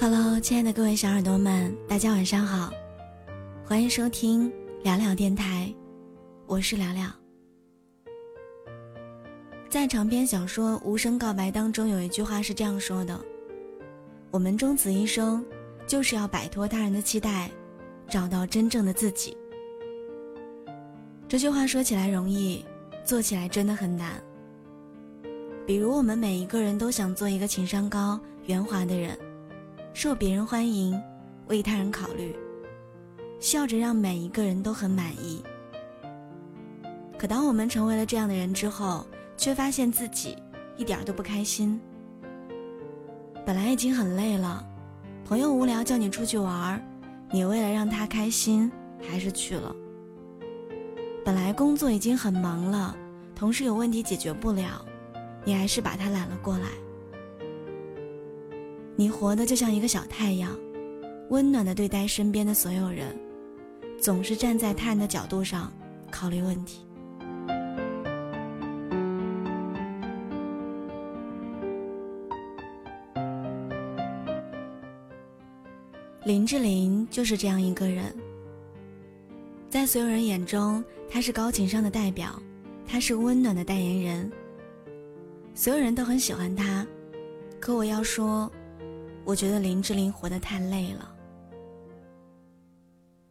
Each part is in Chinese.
Hello，亲爱的各位小耳朵们，大家晚上好，欢迎收听聊聊电台，我是聊聊。在长篇小说《无声告白》当中，有一句话是这样说的：“我们终此一生，就是要摆脱他人的期待，找到真正的自己。”这句话说起来容易，做起来真的很难。比如，我们每一个人都想做一个情商高、圆滑的人。受别人欢迎，为他人考虑，笑着让每一个人都很满意。可当我们成为了这样的人之后，却发现自己一点都不开心。本来已经很累了，朋友无聊叫你出去玩，你为了让他开心，还是去了。本来工作已经很忙了，同事有问题解决不了，你还是把他揽了过来。你活的就像一个小太阳，温暖的对待身边的所有人，总是站在他人的角度上考虑问题。林志玲就是这样一个人，在所有人眼中，她是高情商的代表，她是温暖的代言人，所有人都很喜欢她。可我要说。我觉得林志玲活得太累了。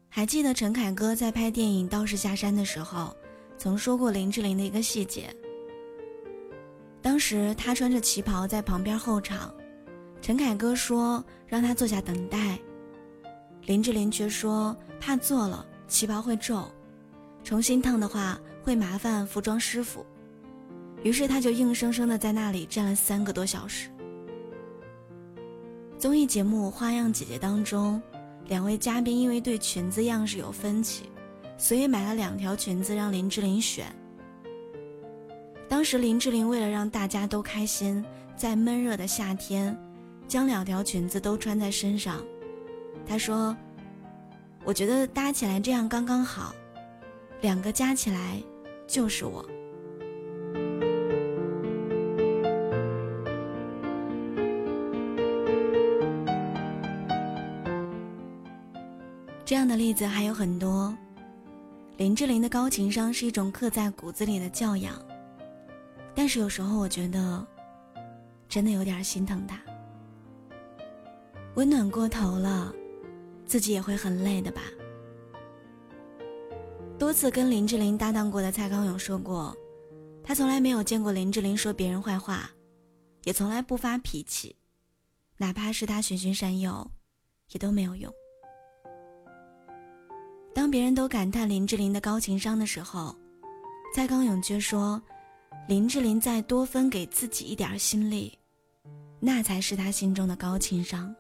还记得陈凯歌在拍电影《道士下山》的时候，曾说过林志玲的一个细节。当时她穿着旗袍在旁边候场，陈凯歌说让她坐下等待，林志玲却说怕坐了旗袍会皱，重新烫的话会麻烦服装师傅，于是她就硬生生的在那里站了三个多小时。综艺节目《花样姐姐》当中，两位嘉宾因为对裙子样式有分歧，所以买了两条裙子让林志玲选。当时林志玲为了让大家都开心，在闷热的夏天，将两条裙子都穿在身上。她说：“我觉得搭起来这样刚刚好，两个加起来就是我。”这样的例子还有很多。林志玲的高情商是一种刻在骨子里的教养，但是有时候我觉得，真的有点心疼她。温暖过头了，自己也会很累的吧。多次跟林志玲搭档过的蔡康永说过，他从来没有见过林志玲说别人坏话，也从来不发脾气，哪怕是他循循善诱，也都没有用。当别人都感叹林志玲的高情商的时候，蔡康永却说：“林志玲再多分给自己一点心力，那才是他心中的高情商。”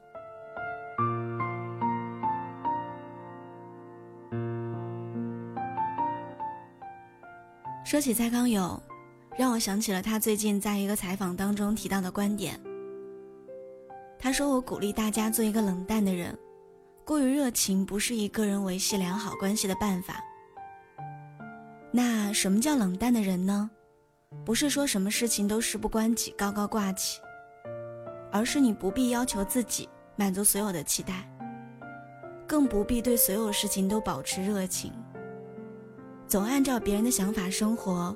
说起蔡康永，让我想起了他最近在一个采访当中提到的观点。他说：“我鼓励大家做一个冷淡的人。”过于热情不是一个人维系良好关系的办法。那什么叫冷淡的人呢？不是说什么事情都事不关己、高高挂起，而是你不必要求自己满足所有的期待，更不必对所有事情都保持热情，总按照别人的想法生活，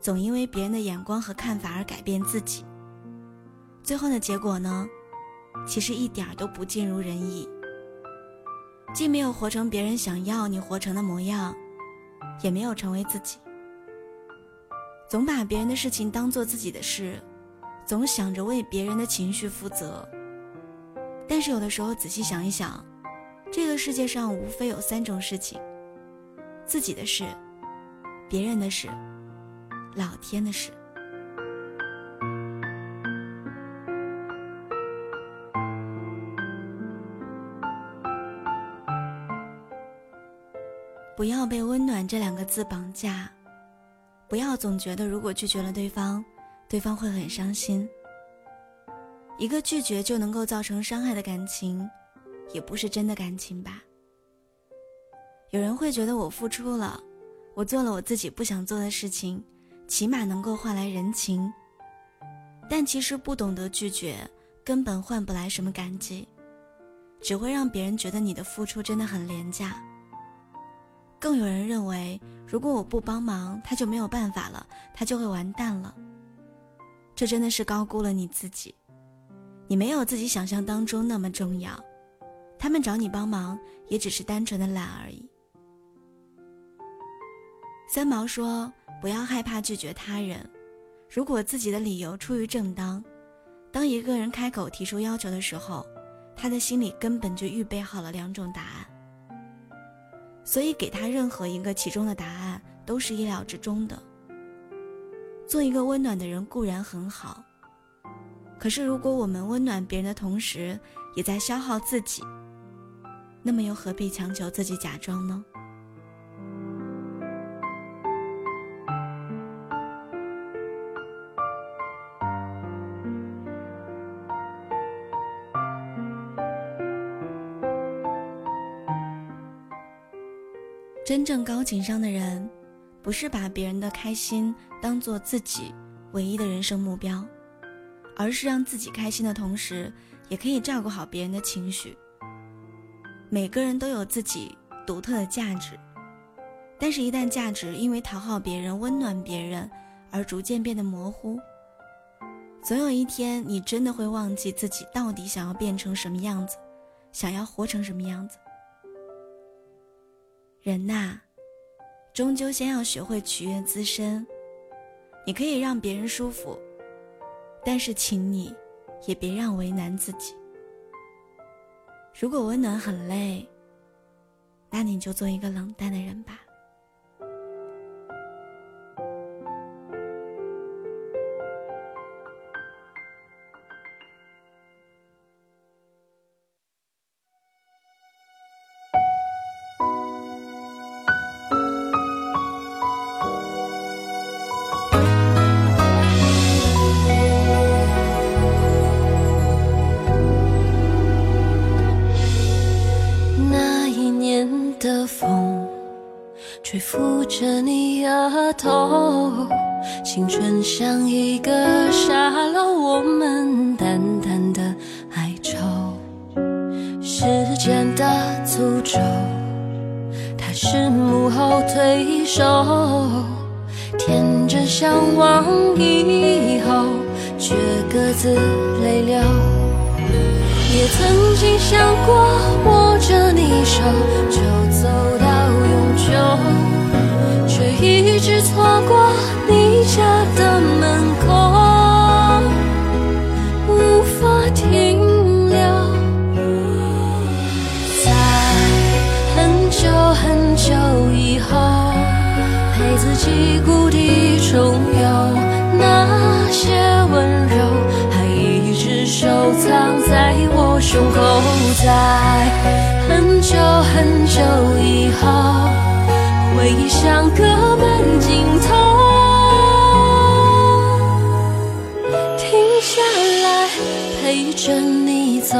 总因为别人的眼光和看法而改变自己。最后的结果呢，其实一点都不尽如人意。既没有活成别人想要你活成的模样，也没有成为自己。总把别人的事情当做自己的事，总想着为别人的情绪负责。但是有的时候仔细想一想，这个世界上无非有三种事情：自己的事、别人的事、老天的事。不要被“温暖”这两个字绑架，不要总觉得如果拒绝了对方，对方会很伤心。一个拒绝就能够造成伤害的感情，也不是真的感情吧？有人会觉得我付出了，我做了我自己不想做的事情，起码能够换来人情。但其实不懂得拒绝，根本换不来什么感激，只会让别人觉得你的付出真的很廉价。更有人认为，如果我不帮忙，他就没有办法了，他就会完蛋了。这真的是高估了你自己，你没有自己想象当中那么重要。他们找你帮忙，也只是单纯的懒而已。三毛说：“不要害怕拒绝他人，如果自己的理由出于正当，当一个人开口提出要求的时候，他的心里根本就预备好了两种答案。”所以，给他任何一个其中的答案都是意料之中的。做一个温暖的人固然很好，可是如果我们温暖别人的同时，也在消耗自己，那么又何必强求自己假装呢？真正高情商的人，不是把别人的开心当做自己唯一的人生目标，而是让自己开心的同时，也可以照顾好别人的情绪。每个人都有自己独特的价值，但是，一旦价值因为讨好别人、温暖别人而逐渐变得模糊，总有一天，你真的会忘记自己到底想要变成什么样子，想要活成什么样子。人呐，终究先要学会取悦自身。你可以让别人舒服，但是请你也别让为难自己。如果温暖很累，那你就做一个冷淡的人吧。着你额头，青春像一个沙漏，我们淡淡的哀愁。时间的诅咒，它是幕后推手，天真向往以后，却各自泪流。也曾经想过握着你手自己故地重游，那些温柔还一直收藏在我。胸口，在很久很久以后，回忆像歌门尽头，停下来陪着你走。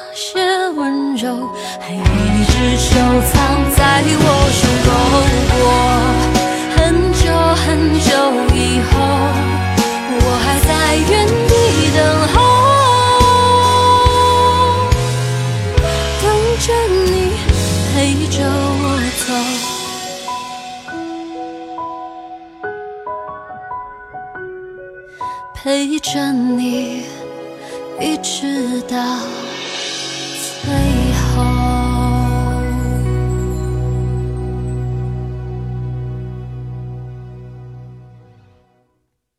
那些温柔还一直收藏在我胸口过很久很久以后我还在原地等候。等着你陪着我走。陪着你一直到最。